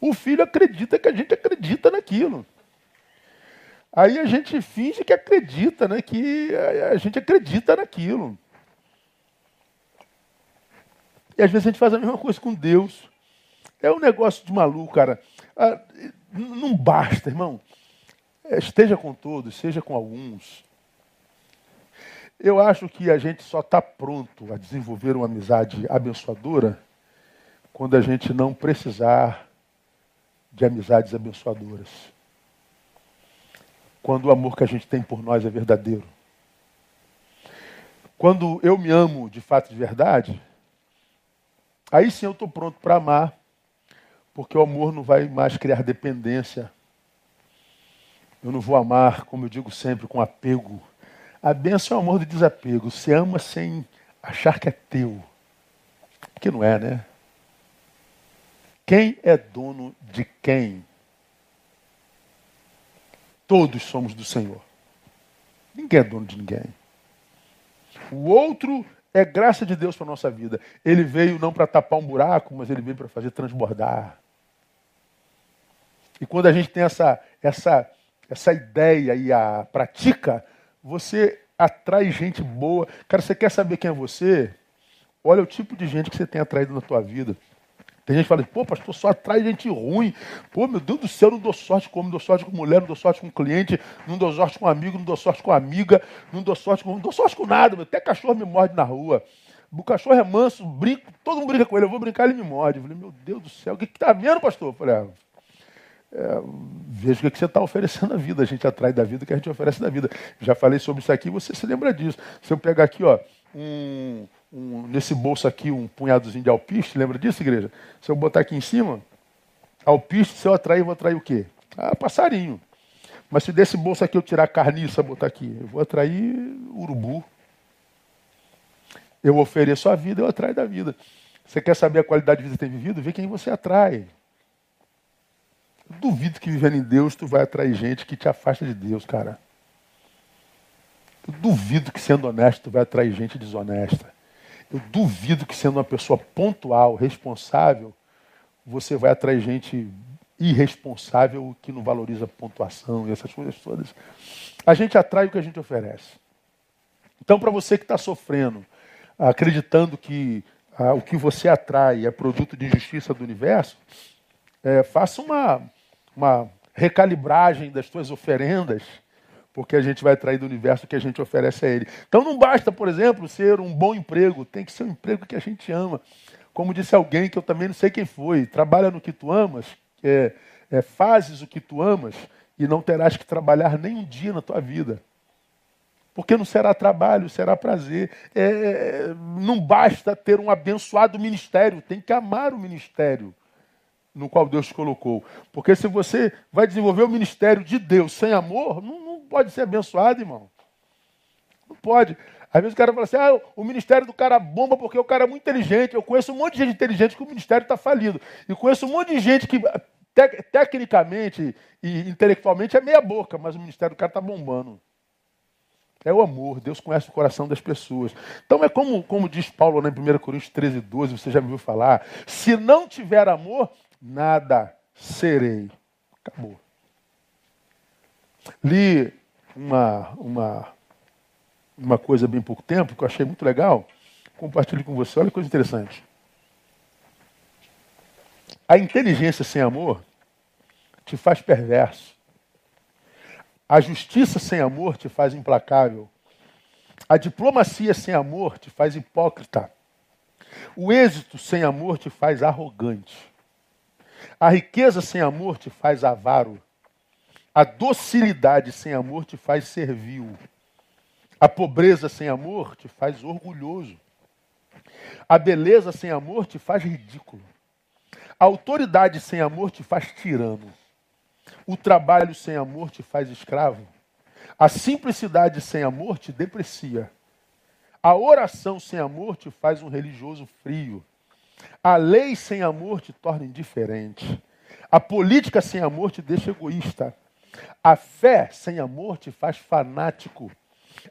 O filho acredita que a gente acredita naquilo. Aí a gente finge que acredita, né? Que a gente acredita naquilo. E às vezes a gente faz a mesma coisa com Deus. É um negócio de maluco, cara. Não basta, irmão. É, esteja com todos, seja com alguns. Eu acho que a gente só está pronto a desenvolver uma amizade abençoadora quando a gente não precisar de amizades abençoadoras quando o amor que a gente tem por nós é verdadeiro. Quando eu me amo de fato de verdade, aí sim eu estou pronto para amar, porque o amor não vai mais criar dependência. Eu não vou amar, como eu digo sempre, com apego. A bênção é o amor de desapego. Você ama sem achar que é teu. Porque não é, né? Quem é dono de quem? Todos somos do Senhor. Ninguém é dono de ninguém. O outro é graça de Deus para a nossa vida. Ele veio não para tapar um buraco, mas ele veio para fazer transbordar. E quando a gente tem essa, essa, essa ideia e a pratica, você atrai gente boa. Cara, você quer saber quem é você? Olha o tipo de gente que você tem atraído na tua vida. Tem gente que fala, pô, pastor, só atrai gente ruim. Pô, meu Deus do céu, não dou sorte com homem, não dou sorte com mulher, não dou sorte com cliente, não dou sorte com amigo, não dou sorte com amiga, não dou sorte com. Não dou sorte com nada, até cachorro me morde na rua. O cachorro é manso, brinco, todo mundo brinca com ele, eu vou brincar, ele me morde. Eu falei, meu Deus do céu, o que está vendo, pastor? Eu falei, ah, é, veja o que você está oferecendo à vida. A gente atrai da vida o que a gente oferece da vida. Já falei sobre isso aqui, você se lembra disso. Se eu pegar aqui, ó, um, um, nesse bolso aqui um punhadozinho de alpiste, lembra disso, igreja? Se eu botar aqui em cima, alpiste, se eu atrair, eu vou atrair o quê? Ah, passarinho. Mas se desse bolso aqui eu tirar carniça, botar aqui, eu vou atrair urubu. Eu ofereço a vida, eu atraio da vida. Você quer saber a qualidade de vida que tem vivido? Vê quem você atrai. Duvido que vivendo em Deus tu vai atrair gente que te afasta de Deus, cara. Eu duvido que sendo honesto tu vai atrair gente desonesta. Eu duvido que sendo uma pessoa pontual, responsável, você vai atrair gente irresponsável que não valoriza pontuação e essas coisas todas. A gente atrai o que a gente oferece. Então, para você que está sofrendo, acreditando que ah, o que você atrai é produto de injustiça do universo, é, faça uma, uma recalibragem das suas oferendas porque a gente vai atrair do universo que a gente oferece a ele. Então não basta, por exemplo, ser um bom emprego, tem que ser um emprego que a gente ama. Como disse alguém que eu também não sei quem foi, trabalha no que tu amas, é, é, fazes o que tu amas e não terás que trabalhar nem um dia na tua vida. Porque não será trabalho, será prazer. É, não basta ter um abençoado ministério, tem que amar o ministério no qual Deus te colocou. Porque se você vai desenvolver o ministério de Deus sem amor, não, pode ser abençoado, irmão. Não pode. Às vezes o cara fala assim: ah, o ministério do cara bomba porque o cara é muito inteligente. Eu conheço um monte de gente inteligente que o ministério está falido. E conheço um monte de gente que, te tecnicamente e intelectualmente, é meia boca, mas o ministério do cara está bombando. É o amor. Deus conhece o coração das pessoas. Então é como, como diz Paulo né, em 1 Coríntios 13, 12, você já me viu falar. Se não tiver amor, nada serei. Acabou. Li uma, uma, uma coisa bem pouco tempo que eu achei muito legal. Compartilho com você. Olha que coisa interessante. A inteligência sem amor te faz perverso. A justiça sem amor te faz implacável. A diplomacia sem amor te faz hipócrita. O êxito sem amor te faz arrogante. A riqueza sem amor te faz avaro. A docilidade sem amor te faz servil. A pobreza sem amor te faz orgulhoso. A beleza sem amor te faz ridículo. A autoridade sem amor te faz tirano. O trabalho sem amor te faz escravo. A simplicidade sem amor te deprecia. A oração sem amor te faz um religioso frio. A lei sem amor te torna indiferente. A política sem amor te deixa egoísta. A fé sem amor te faz fanático.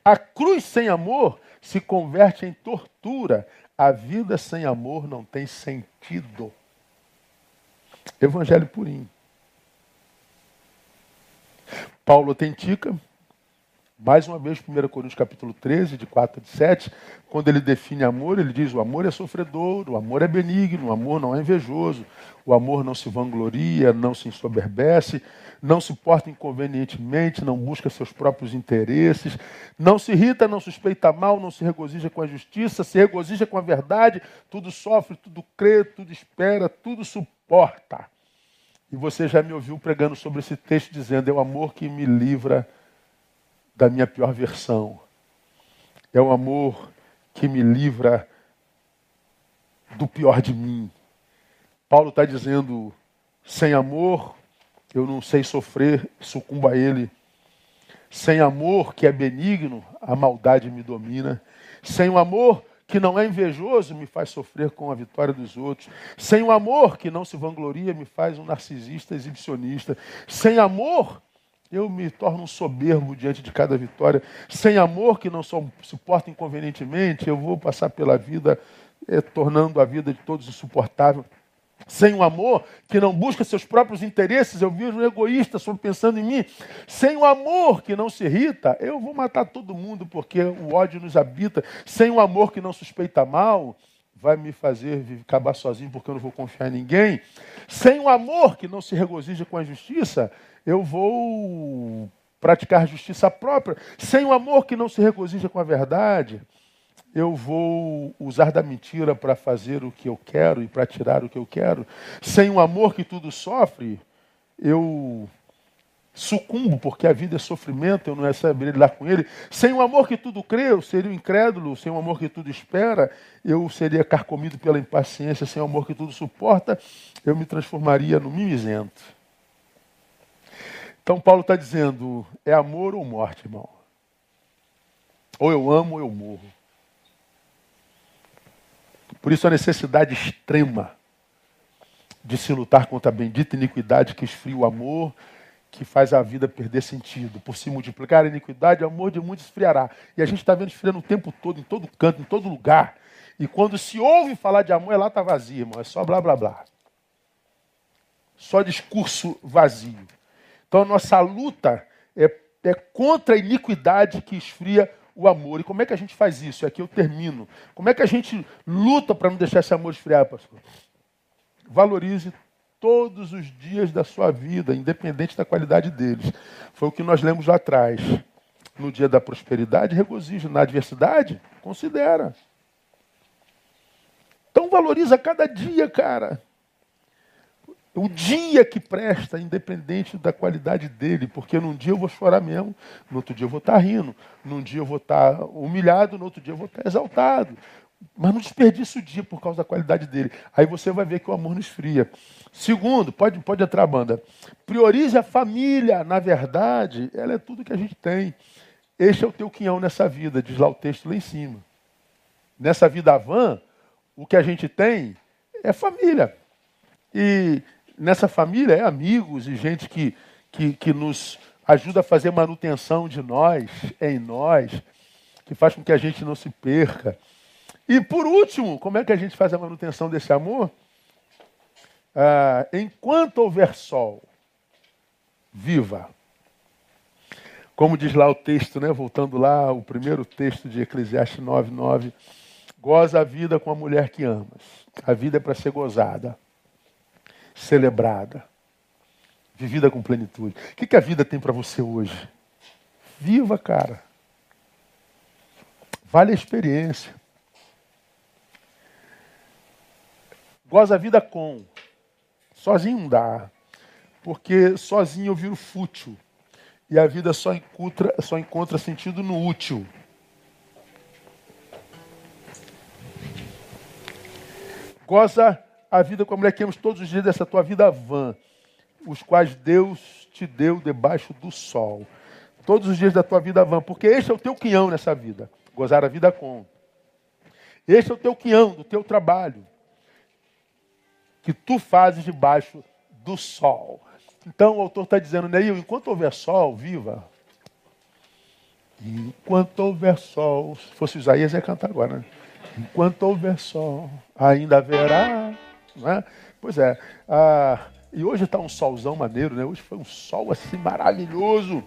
A cruz sem amor se converte em tortura. A vida sem amor não tem sentido. Evangelho purinho. Paulo autentica, mais uma vez, 1 Coríntios capítulo 13, de 4 a 7, quando ele define amor, ele diz: o amor é sofredor, o amor é benigno, o amor não é invejoso, o amor não se vangloria, não se ensoberbece, não se porta inconvenientemente, não busca seus próprios interesses, não se irrita, não suspeita mal, não se regozija com a justiça, se regozija com a verdade, tudo sofre, tudo crê, tudo espera, tudo suporta. E você já me ouviu pregando sobre esse texto dizendo: é o amor que me livra da minha pior versão. É o amor que me livra do pior de mim. Paulo está dizendo: sem amor, eu não sei sofrer, sucumbo a ele. Sem amor, que é benigno, a maldade me domina. Sem o amor, que não é invejoso me faz sofrer com a vitória dos outros. Sem o amor que não se vangloria me faz um narcisista exibicionista. Sem amor eu me torno um soberbo diante de cada vitória. Sem amor que não suporta inconvenientemente, eu vou passar pela vida eh, tornando a vida de todos insuportável. Sem o amor que não busca seus próprios interesses, eu vivo um egoísta, só pensando em mim. Sem o amor que não se irrita, eu vou matar todo mundo porque o ódio nos habita. Sem o amor que não suspeita mal, vai me fazer acabar sozinho porque eu não vou confiar em ninguém. Sem o amor que não se regozija com a justiça, eu vou praticar justiça própria. Sem o amor que não se regozija com a verdade, eu vou usar da mentira para fazer o que eu quero e para tirar o que eu quero. Sem o amor que tudo sofre, eu sucumbo, porque a vida é sofrimento, eu não saber lidar com ele. Sem o amor que tudo crê, eu seria um incrédulo. Sem o amor que tudo espera, eu seria carcomido pela impaciência. Sem o amor que tudo suporta, eu me transformaria no mimizento. Então Paulo está dizendo, é amor ou morte, irmão. Ou eu amo ou eu morro. Por isso a necessidade extrema de se lutar contra a bendita iniquidade que esfria o amor, que faz a vida perder sentido. Por se multiplicar a iniquidade, o amor de muitos esfriará. E a gente está vendo esfriando o tempo todo, em todo canto, em todo lugar. E quando se ouve falar de amor, é lá está vazio, irmão. É só blá blá blá. Só discurso vazio. Então a nossa luta é, é contra a iniquidade que esfria o amor. E como é que a gente faz isso? Aqui eu termino. Como é que a gente luta para não deixar esse amor esfriar, pastor? Valorize todos os dias da sua vida, independente da qualidade deles. Foi o que nós lemos lá atrás. No dia da prosperidade, regozijo. Na adversidade, considera. Então valoriza cada dia, cara o dia que presta, independente da qualidade dele, porque num dia eu vou chorar mesmo, no outro dia eu vou estar rindo, num dia eu vou estar humilhado, no outro dia eu vou estar exaltado. Mas não desperdice o dia por causa da qualidade dele. Aí você vai ver que o amor não esfria. Segundo, pode, pode entrar a banda. Priorize a família. Na verdade, ela é tudo que a gente tem. Este é o teu quinhão nessa vida, diz lá o texto lá em cima. Nessa vida van, o que a gente tem é família. E nessa família é amigos e gente que, que, que nos ajuda a fazer manutenção de nós, em nós, que faz com que a gente não se perca. E por último, como é que a gente faz a manutenção desse amor? Ah, enquanto houver sol, viva. Como diz lá o texto, né? voltando lá, o primeiro texto de Eclesiastes 9, 9. Goza a vida com a mulher que amas. A vida é para ser gozada, celebrada, vivida com plenitude. O que, que a vida tem para você hoje? Viva, cara. Vale a experiência. Goza a vida com. Sozinho não dá. Porque sozinho eu viro fútil. E a vida só encontra, só encontra sentido no útil. Goza a vida com a mulher que amas todos os dias dessa tua vida vã, os quais Deus te deu debaixo do sol. Todos os dias da tua vida vã, porque este é o teu quinhão nessa vida. Gozar a vida com. Este é o teu quinhão do teu trabalho. Que tu fazes debaixo do sol. Então o autor está dizendo, Neil, enquanto houver sol, viva. Enquanto houver sol, se fosse Isaías ia cantar agora, né? Enquanto houver sol, ainda haverá. Né? Pois é. Ah, e hoje está um solzão maneiro, né? Hoje foi um sol assim maravilhoso.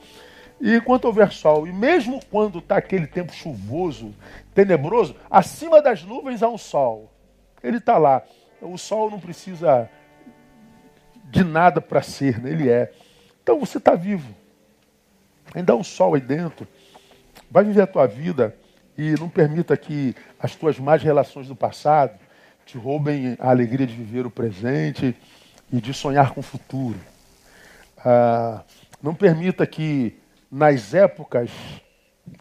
E enquanto houver sol, e mesmo quando está aquele tempo chuvoso, tenebroso, acima das nuvens há um sol. Ele está lá. O sol não precisa de nada para ser, né? ele é. Então você está vivo. Ainda há um sol aí dentro. Vai viver a tua vida e não permita que as tuas más relações do passado te roubem a alegria de viver o presente e de sonhar com o futuro. Ah, não permita que nas épocas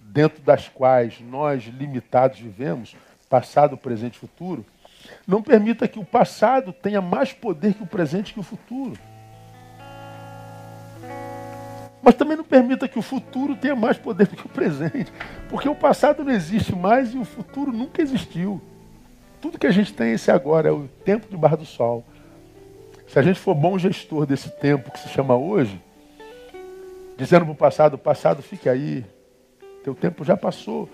dentro das quais nós limitados vivemos, passado, presente e futuro, não permita que o passado tenha mais poder que o presente que o futuro. Mas também não permita que o futuro tenha mais poder que o presente. Porque o passado não existe mais e o futuro nunca existiu. Tudo que a gente tem esse agora é o tempo debaixo do sol. Se a gente for bom gestor desse tempo que se chama hoje, dizendo para o passado, passado fique aí, teu tempo já passou.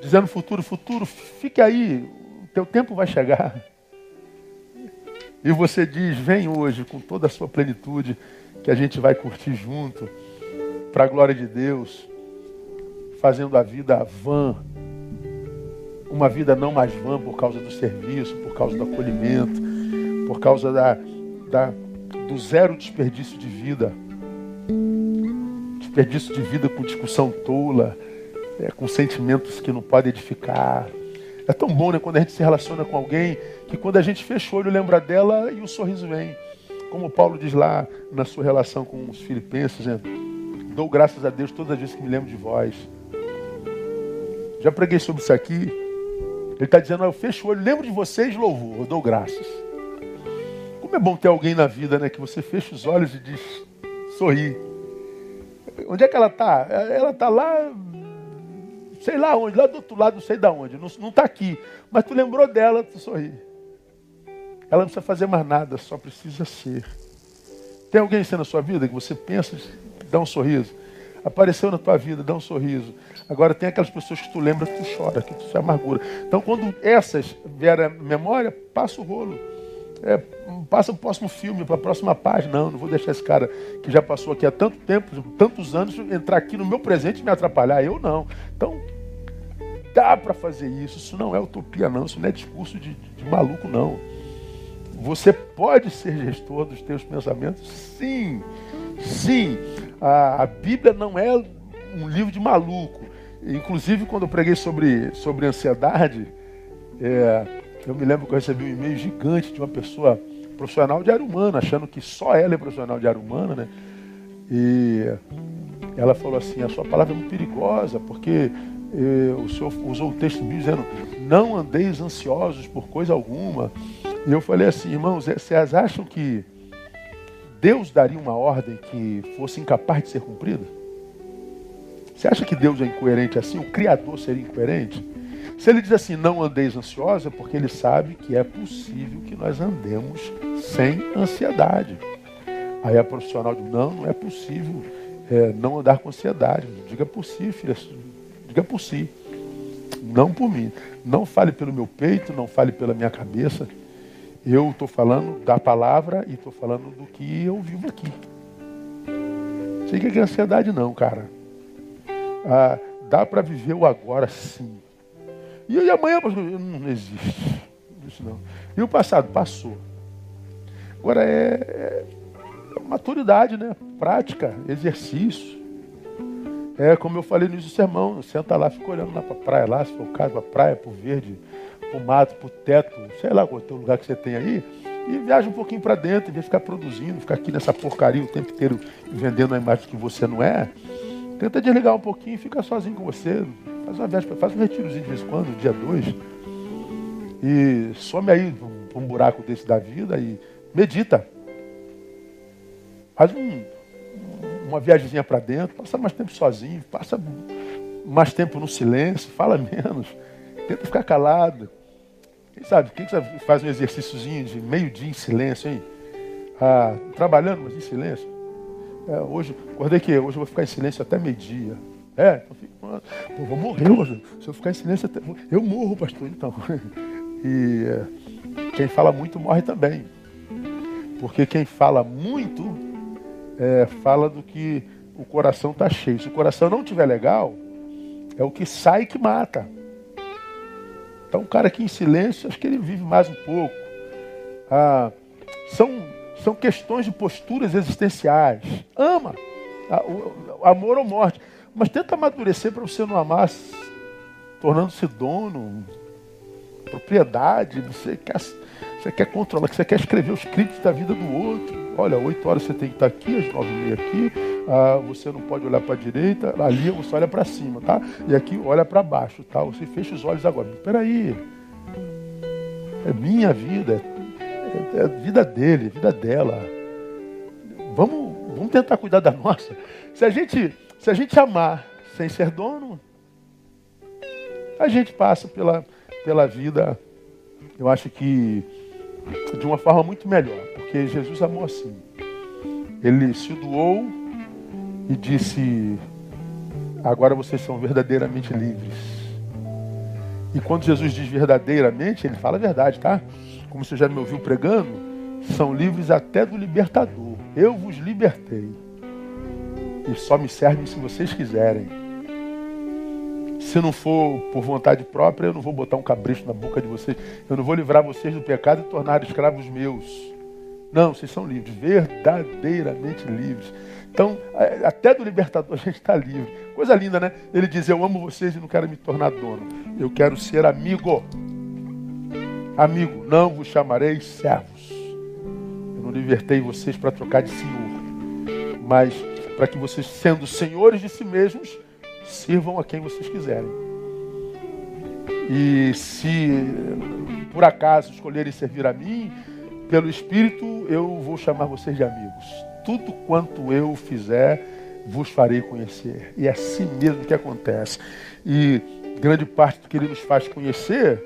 Dizendo futuro, futuro, fique aí, teu tempo vai chegar. E você diz, vem hoje com toda a sua plenitude, que a gente vai curtir junto para a glória de Deus, fazendo a vida vã, uma vida não mais vã por causa do serviço, por causa do acolhimento, por causa da, da, do zero desperdício de vida. Desperdício de vida com discussão tola, é, com sentimentos que não podem edificar. É tão bom né, quando a gente se relaciona com alguém que quando a gente fecha o olho lembra dela e o sorriso vem. Como Paulo diz lá na sua relação com os filipenses, né? Dou graças a Deus todas as vezes que me lembro de vós. Já preguei sobre isso aqui. Ele está dizendo, eu fecho o olho, lembro de vocês, louvor, eu dou graças. Como é bom ter alguém na vida, né? Que você fecha os olhos e diz, sorri. Onde é que ela está? Ela está lá, sei lá onde, lá do outro lado, não sei de onde, não está aqui. Mas tu lembrou dela, tu sorri. Ela não precisa fazer mais nada, só precisa ser. Tem alguém assim na sua vida que você pensa, dá um sorriso. Apareceu na tua vida, dá um sorriso. Agora tem aquelas pessoas que tu lembra que tu chora, que tu se amargura. Então quando essas vierem à memória, passa o rolo. É, passa o próximo filme, para a próxima página. Não, não vou deixar esse cara que já passou aqui há tanto tempo, tantos anos, entrar aqui no meu presente e me atrapalhar. Eu não. Então, dá para fazer isso. Isso não é utopia, não. Isso não é discurso de, de maluco, não. Você pode ser gestor dos teus pensamentos? Sim. Sim, a, a Bíblia não é um livro de maluco. Inclusive, quando eu preguei sobre, sobre ansiedade, é, eu me lembro que eu recebi um e-mail gigante de uma pessoa profissional de área humana, achando que só ela é profissional de área humana, né? E ela falou assim: a sua palavra é muito perigosa, porque eh, o senhor usou o texto bíblico dizendo: não andeis ansiosos por coisa alguma. E eu falei assim, irmãos, é, vocês acham que Deus daria uma ordem que fosse incapaz de ser cumprida? Você acha que Deus é incoerente assim? O Criador seria incoerente? Se ele diz assim, não andeis ansiosos, é porque ele sabe que é possível que nós andemos sem ansiedade. Aí a profissional diz, não, não é possível. é, não andar com ansiedade. Diga por si, filha. Diga por si. Não por mim. Não fale pelo meu peito, não fale pela minha cabeça. Eu estou falando da palavra e estou falando do que eu vivo aqui. Sei que é ansiedade não, cara. Ah, dá para viver o agora sim. E, e amanhã, não existe. Isso não. E o passado? Passou. Agora é, é maturidade, né? Prática, exercício. É como eu falei no início do sermão, senta lá, fica olhando lá para praia, lá, se for o caso, para praia, para o verde, para o mato, para o teto, sei lá qual é o lugar que você tem aí, e viaja um pouquinho para dentro, em vez de ficar produzindo, ficar aqui nessa porcaria o tempo inteiro vendendo a imagem que você não é. Tenta desligar um pouquinho fica sozinho com você. Faz uma viagem, faz um retirozinho de vez em quando, dia dois. E some aí para um buraco desse da vida e medita. Faz um, uma viagemzinha para dentro, passa mais tempo sozinho, passa mais tempo no silêncio, fala menos, tenta ficar calado. Quem sabe, quem sabe faz um exercíciozinho de meio dia em silêncio, hein? Ah, trabalhando, mas em silêncio. É, hoje, acordei que hoje eu vou ficar em silêncio até meio-dia. É, eu fico, pô, vou morrer hoje. Se eu ficar em silêncio até. Eu morro, pastor, então. E é, quem fala muito morre também. Porque quem fala muito é, fala do que o coração está cheio. Se o coração não estiver legal, é o que sai que mata. Então, um cara aqui em silêncio, acho que ele vive mais um pouco. Ah, são, são questões de posturas existenciais. Ama. Amor ou morte. Mas tenta amadurecer para você não amar tornando-se dono, propriedade. Você quer, você quer controlar, você quer escrever os críticos da vida do outro. Olha, 8 horas você tem que estar aqui, às 9 e meia aqui, ah, você não pode olhar para a direita, ali você olha para cima, tá? E aqui olha para baixo, tá? Você fecha os olhos agora. Espera aí. É minha vida, é, é a vida dele, a vida dela. Vamos, vamos tentar cuidar da nossa. Se a gente, se a gente amar sem ser dono, a gente passa pela, pela vida, eu acho que de uma forma muito melhor. Porque Jesus amou assim. Ele se doou e disse: Agora vocês são verdadeiramente livres. E quando Jesus diz verdadeiramente, ele fala a verdade, tá? Como você já me ouviu pregando, são livres até do libertador. Eu vos libertei. E só me servem se vocês quiserem. Se não for por vontade própria, eu não vou botar um cabresto na boca de vocês. Eu não vou livrar vocês do pecado e tornar escravos meus. Não, vocês são livres, verdadeiramente livres. Então, é, até do libertador a gente está livre. Coisa linda, né? Ele diz: Eu amo vocês e não quero me tornar dono. Eu quero ser amigo. Amigo, não vos chamarei servos. Eu não libertei vocês para trocar de senhor, mas para que vocês, sendo senhores de si mesmos, sirvam a quem vocês quiserem. E se por acaso escolherem servir a mim, pelo Espírito eu vou chamar vocês de amigos. Tudo quanto eu fizer, vos farei conhecer. E é assim mesmo que acontece. E grande parte do que ele nos faz conhecer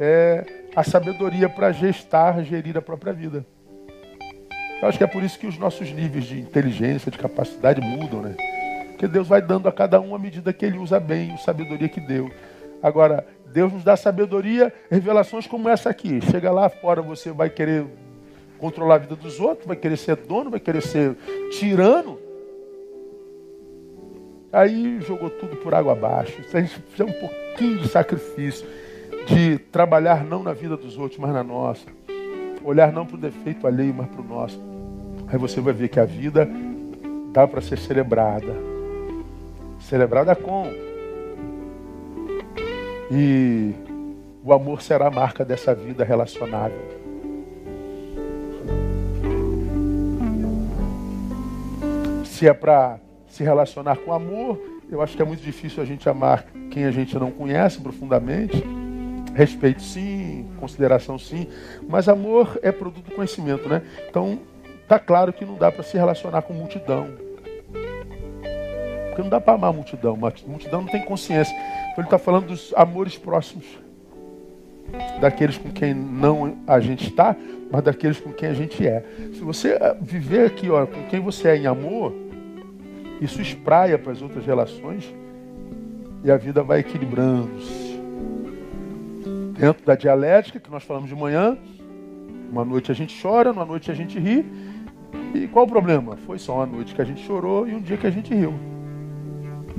é a sabedoria para gestar, gerir a própria vida. Eu acho que é por isso que os nossos níveis de inteligência, de capacidade mudam, né? Porque Deus vai dando a cada um a medida que ele usa bem, a sabedoria que deu. Agora, Deus nos dá sabedoria, revelações como essa aqui. Chega lá fora, você vai querer controlar a vida dos outros, vai querer ser dono, vai querer ser tirano. Aí jogou tudo por água abaixo. Se a gente fizer um pouquinho de sacrifício, de trabalhar não na vida dos outros, mas na nossa, olhar não para o defeito alheio, mas para o nosso, aí você vai ver que a vida dá para ser celebrada. Celebrada com e o amor será a marca dessa vida relacionável. Se é para se relacionar com amor, eu acho que é muito difícil a gente amar quem a gente não conhece profundamente. Respeito sim, consideração sim, mas amor é produto do conhecimento, né? Então, tá claro que não dá para se relacionar com multidão. Porque não dá para amar a multidão, a multidão não tem consciência. Então ele está falando dos amores próximos. Daqueles com quem não a gente está, mas daqueles com quem a gente é. Se você ah, viver aqui ó, com quem você é em amor, Isso espraia para as outras relações e a vida vai equilibrando-se. Dentro da dialética que nós falamos de manhã, uma noite a gente chora, uma noite a gente ri. E qual o problema? Foi só uma noite que a gente chorou e um dia que a gente riu.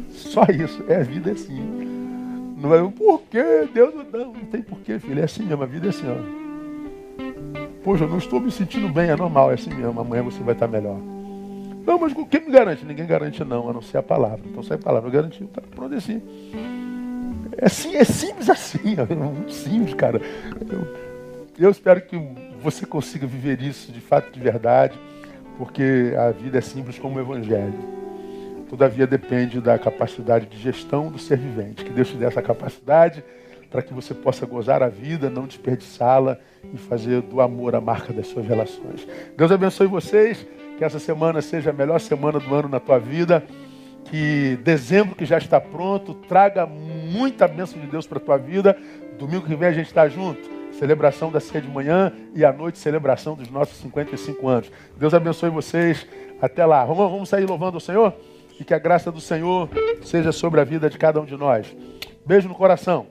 Só isso. É a vida é assim. Não é por quê? Deus não, não, não tem porquê, filho. É assim mesmo. A vida é assim, ó. Poxa, eu não estou me sentindo bem, é normal, é assim mesmo. Amanhã você vai estar melhor. Não, mas o que me garante? Ninguém garante não, a não ser a palavra. Então se a palavra garantiu, tá pronto é assim. É, sim, é simples assim, é muito simples, cara. Eu, eu espero que você consiga viver isso de fato, de verdade, porque a vida é simples como o Evangelho. Todavia depende da capacidade de gestão do ser vivente. Que Deus te dê essa capacidade para que você possa gozar a vida, não desperdiçá-la e fazer do amor a marca das suas relações. Deus abençoe vocês. Que essa semana seja a melhor semana do ano na tua vida. Que dezembro que já está pronto traga muita bênção de Deus para a tua vida. Domingo que vem a gente está junto. Celebração da ceia de manhã e à noite celebração dos nossos 55 anos. Deus abençoe vocês. Até lá. Vamos, vamos sair louvando o Senhor? E que a graça do Senhor seja sobre a vida de cada um de nós. Beijo no coração.